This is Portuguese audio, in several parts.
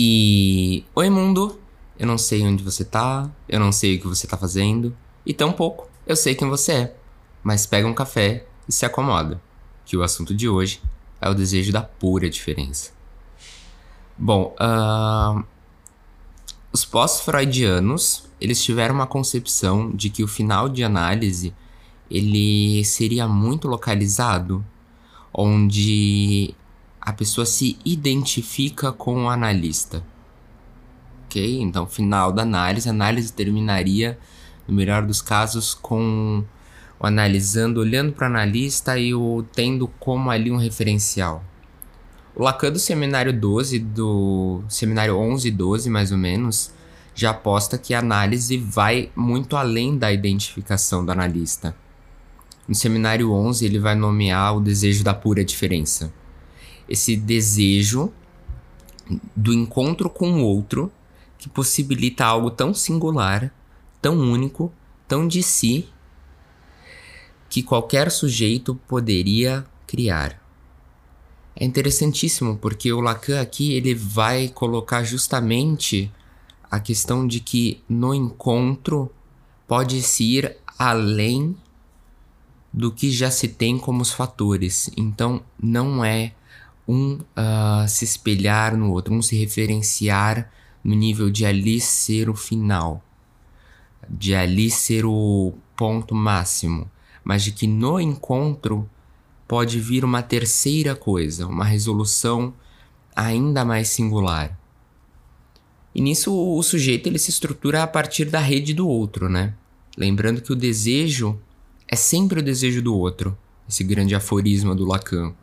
E. Oi, mundo! Eu não sei onde você tá, eu não sei o que você tá fazendo, e tampouco eu sei quem você é. Mas pega um café e se acomoda, que o assunto de hoje é o desejo da pura diferença. Bom, uh, os pós-freudianos, eles tiveram uma concepção de que o final de análise ele seria muito localizado, onde a pessoa se identifica com o analista. Ok? Então, final da análise, a análise terminaria, no melhor dos casos, com o analisando, olhando para o analista e o tendo como ali um referencial. O Lacan do seminário 12, do seminário 11 e 12, mais ou menos, já aposta que a análise vai muito além da identificação do analista. No seminário 11, ele vai nomear o desejo da pura diferença. Esse desejo do encontro com o outro que possibilita algo tão singular, tão único, tão de si, que qualquer sujeito poderia criar. É interessantíssimo porque o Lacan aqui ele vai colocar justamente a questão de que no encontro pode-se ir além do que já se tem como os fatores. Então não é um uh, se espelhar no outro, um se referenciar no nível de ali ser o final, de ali ser o ponto máximo, mas de que no encontro pode vir uma terceira coisa, uma resolução ainda mais singular. E nisso o sujeito ele se estrutura a partir da rede do outro, né? Lembrando que o desejo é sempre o desejo do outro, esse grande aforisma do Lacan.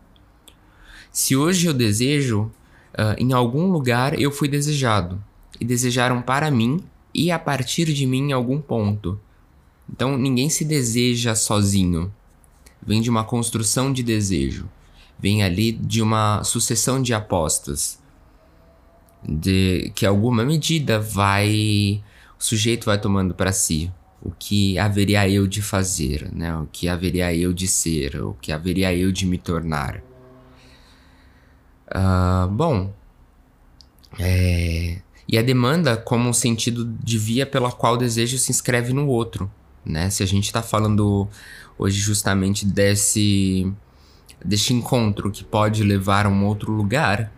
Se hoje eu desejo, uh, em algum lugar eu fui desejado, e desejaram para mim e a partir de mim em algum ponto. Então ninguém se deseja sozinho vem de uma construção de desejo, vem ali de uma sucessão de apostas, de que alguma medida vai o sujeito vai tomando para si o que haveria eu de fazer, né? O que haveria eu de ser, o que haveria eu de me tornar. Uh, bom, é, e a demanda como um sentido de via pela qual o desejo se inscreve no outro, né? Se a gente está falando hoje justamente desse deste encontro que pode levar a um outro lugar,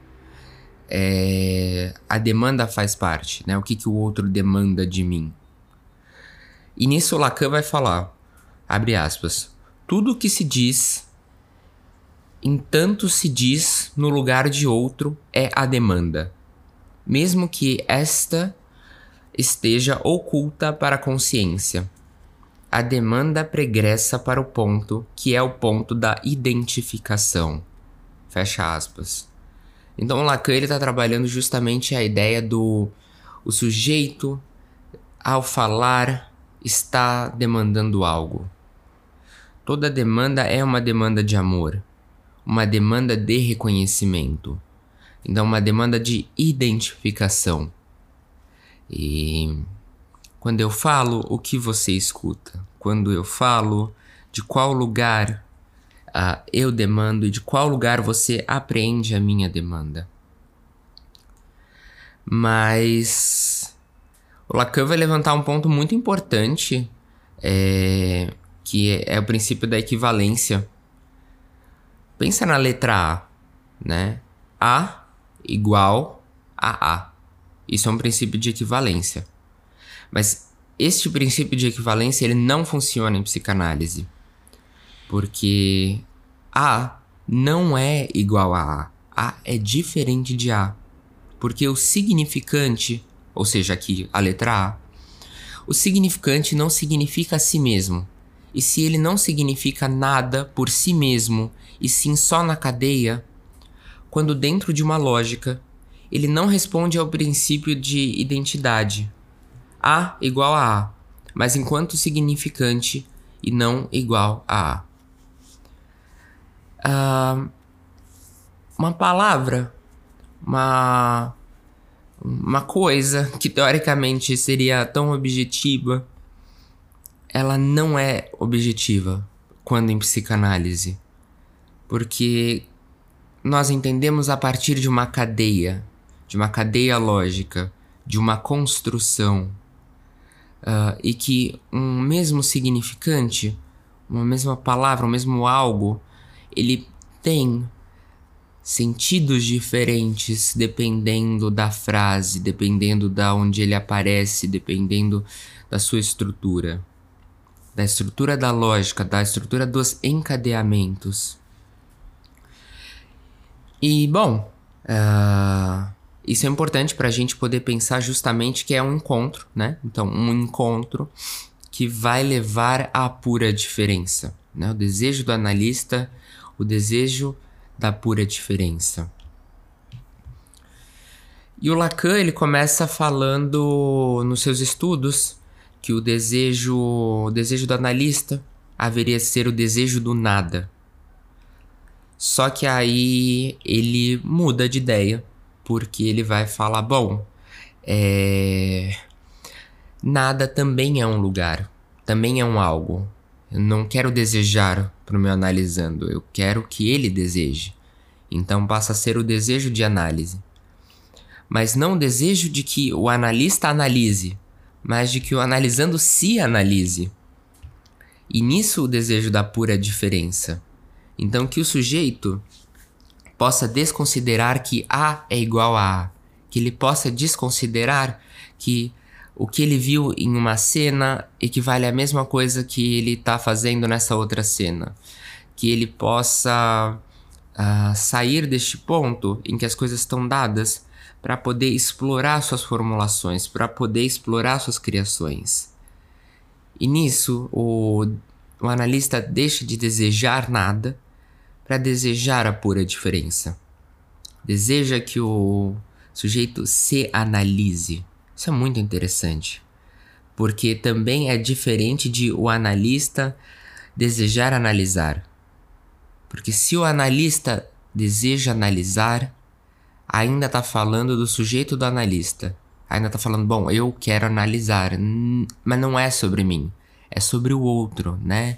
é, a demanda faz parte, né? O que, que o outro demanda de mim. E nisso Lacan vai falar, abre aspas, tudo o que se diz, entanto se diz no lugar de outro, é a demanda, mesmo que esta esteja oculta para a consciência a demanda pregressa para o ponto que é o ponto da identificação. Fecha aspas. Então Lacan ele está trabalhando justamente a ideia do o sujeito ao falar está demandando algo. Toda demanda é uma demanda de amor, uma demanda de reconhecimento. Então uma demanda de identificação. E quando eu falo, o que você escuta? Quando eu falo, de qual lugar uh, eu demando e de qual lugar você apreende a minha demanda? Mas o Lacan vai levantar um ponto muito importante, é, que é, é o princípio da equivalência. Pensa na letra A, né? A igual a A. Isso é um princípio de equivalência. Mas este princípio de equivalência ele não funciona em psicanálise. Porque A não é igual a A. A é diferente de A. Porque o significante, ou seja, aqui a letra A, o significante não significa a si mesmo. E se ele não significa nada por si mesmo, e sim só na cadeia, quando dentro de uma lógica, ele não responde ao princípio de identidade, a igual a A, mas enquanto significante e não igual a A. Uh, uma palavra, uma, uma coisa que teoricamente seria tão objetiva, ela não é objetiva quando em psicanálise, porque nós entendemos a partir de uma cadeia, de uma cadeia lógica, de uma construção, uh, e que um mesmo significante, uma mesma palavra, um mesmo algo, ele tem sentidos diferentes dependendo da frase, dependendo da onde ele aparece, dependendo da sua estrutura, da estrutura da lógica, da estrutura dos encadeamentos. E bom, uh, isso é importante para a gente poder pensar justamente que é um encontro, né? Então, um encontro que vai levar à pura diferença, né? O desejo do analista, o desejo da pura diferença. E o Lacan ele começa falando nos seus estudos que o desejo, o desejo do analista haveria ser o desejo do nada. Só que aí ele muda de ideia, porque ele vai falar, bom, é... nada também é um lugar, também é um algo. Eu não quero desejar para o meu analisando, eu quero que ele deseje. Então passa a ser o desejo de análise. Mas não o desejo de que o analista analise, mas de que o analisando se analise. E nisso o desejo da pura diferença. Então que o sujeito possa desconsiderar que A é igual a A, que ele possa desconsiderar que o que ele viu em uma cena equivale à mesma coisa que ele está fazendo nessa outra cena. Que ele possa uh, sair deste ponto em que as coisas estão dadas para poder explorar suas formulações, para poder explorar suas criações. E nisso, o, o analista deixa de desejar nada para desejar a pura diferença. Deseja que o sujeito se analise isso é muito interessante, porque também é diferente de o analista desejar analisar. Porque se o analista deseja analisar, ainda está falando do sujeito do analista. Ainda está falando, bom, eu quero analisar, mas não é sobre mim, é sobre o outro, né?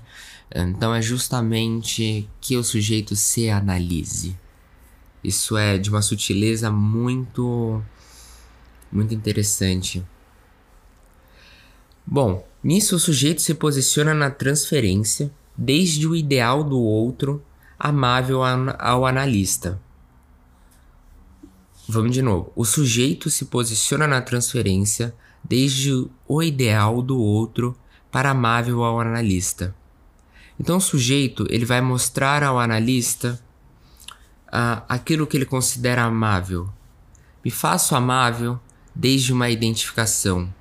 Então é justamente que o sujeito se analise. Isso é de uma sutileza muito muito interessante. Bom, nisso o sujeito se posiciona na transferência, desde o ideal do outro, amável ao analista. Vamos de novo. O sujeito se posiciona na transferência, desde o ideal do outro para amável ao analista. Então o sujeito ele vai mostrar ao analista uh, aquilo que ele considera amável. Me faço amável desde uma identificação,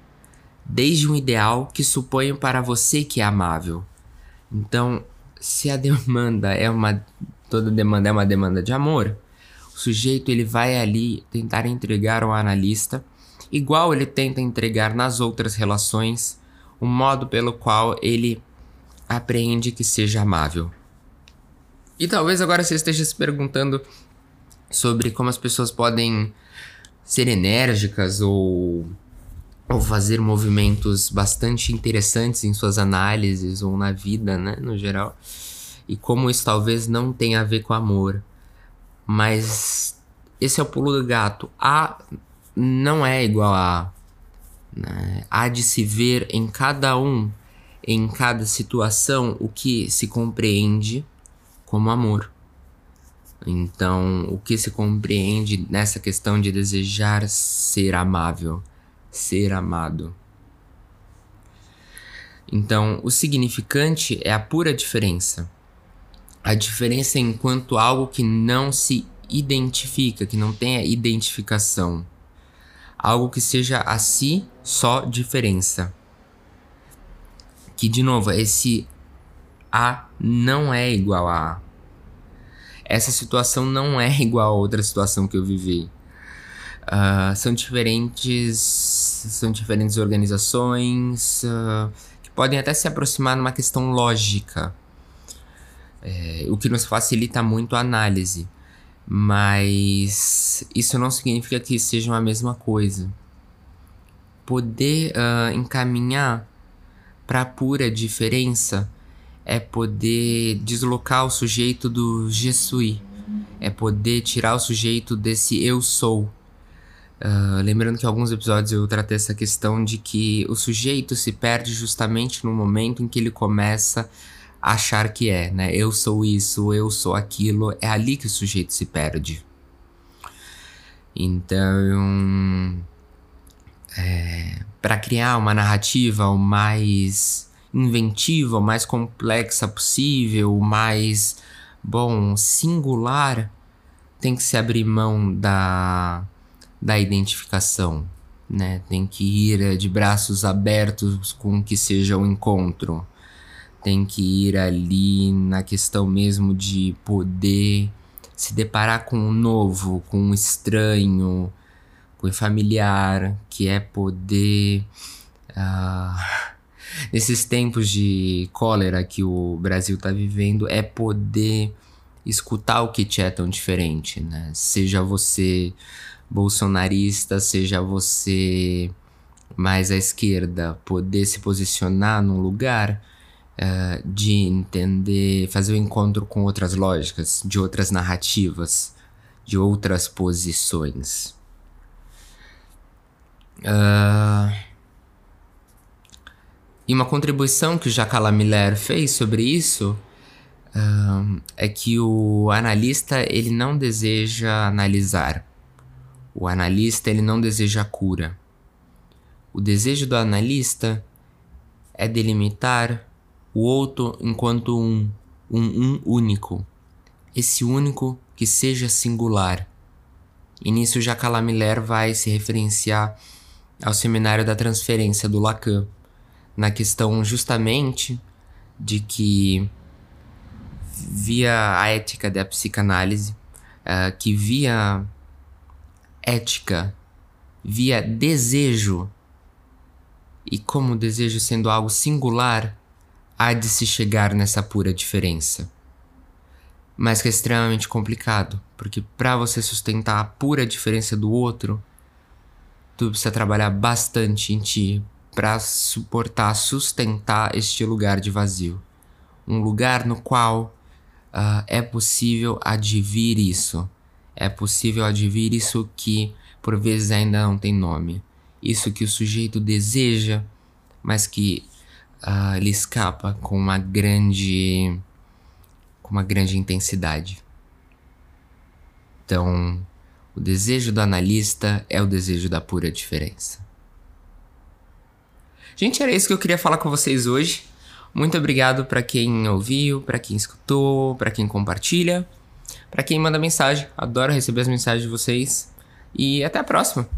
desde um ideal que suponho para você que é amável. Então, se a demanda é uma toda demanda é uma demanda de amor, o sujeito ele vai ali tentar entregar ao analista, igual ele tenta entregar nas outras relações, o modo pelo qual ele apreende que seja amável. E talvez agora você esteja se perguntando sobre como as pessoas podem ser enérgicas ou, ou fazer movimentos bastante interessantes em suas análises ou na vida, né, no geral. E como isso talvez não tenha a ver com amor. Mas esse é o pulo do gato. A não é igual A. Né? Há de se ver em cada um, em cada situação, o que se compreende como amor. Então, o que se compreende nessa questão de desejar ser amável, ser amado? Então, o significante é a pura diferença. A diferença enquanto algo que não se identifica, que não tenha identificação. Algo que seja a si só diferença. Que, de novo, esse A não é igual a A essa situação não é igual a outra situação que eu vivi. Uh, são diferentes são diferentes organizações uh, que podem até se aproximar numa questão lógica é, o que nos facilita muito a análise mas isso não significa que sejam a mesma coisa. Poder uh, encaminhar para a pura diferença é poder deslocar o sujeito do je suis, é poder tirar o sujeito desse eu sou, Uh, lembrando que em alguns episódios eu tratei essa questão de que o sujeito se perde justamente no momento em que ele começa a achar que é, né? Eu sou isso, eu sou aquilo. É ali que o sujeito se perde. Então, é, para criar uma narrativa o mais inventiva, o mais complexa possível, o mais, bom, singular, tem que se abrir mão da da identificação, né? Tem que ir eh, de braços abertos com que seja o encontro. Tem que ir ali na questão mesmo de poder se deparar com o novo, com o estranho, com o familiar, que é poder. Uh, nesses tempos de cólera que o Brasil está vivendo, é poder escutar o que te é tão diferente, né? Seja você bolsonarista, seja você mais à esquerda, poder se posicionar num lugar uh, de entender, fazer o um encontro com outras lógicas, de outras narrativas, de outras posições. Uh, e uma contribuição que o Jacala Miller fez sobre isso uh, é que o analista ele não deseja analisar, o analista ele não deseja cura. O desejo do analista é delimitar o outro enquanto um, um um único. Esse único que seja singular. E nisso Jacques Miller vai se referenciar ao seminário da transferência do Lacan, na questão justamente de que via a ética da psicanálise, uh, que via ética via desejo, e como desejo sendo algo singular, há de se chegar nessa pura diferença. Mas que é extremamente complicado, porque para você sustentar a pura diferença do outro, tu precisa trabalhar bastante em ti para suportar, sustentar este lugar de vazio. Um lugar no qual uh, é possível advir isso é possível advir isso que por vezes ainda não tem nome, isso que o sujeito deseja, mas que uh, ele escapa com uma grande com uma grande intensidade. Então, o desejo do analista é o desejo da pura diferença. Gente, era isso que eu queria falar com vocês hoje. Muito obrigado para quem ouviu, para quem escutou, para quem compartilha. Para quem manda mensagem, adoro receber as mensagens de vocês. E até a próxima!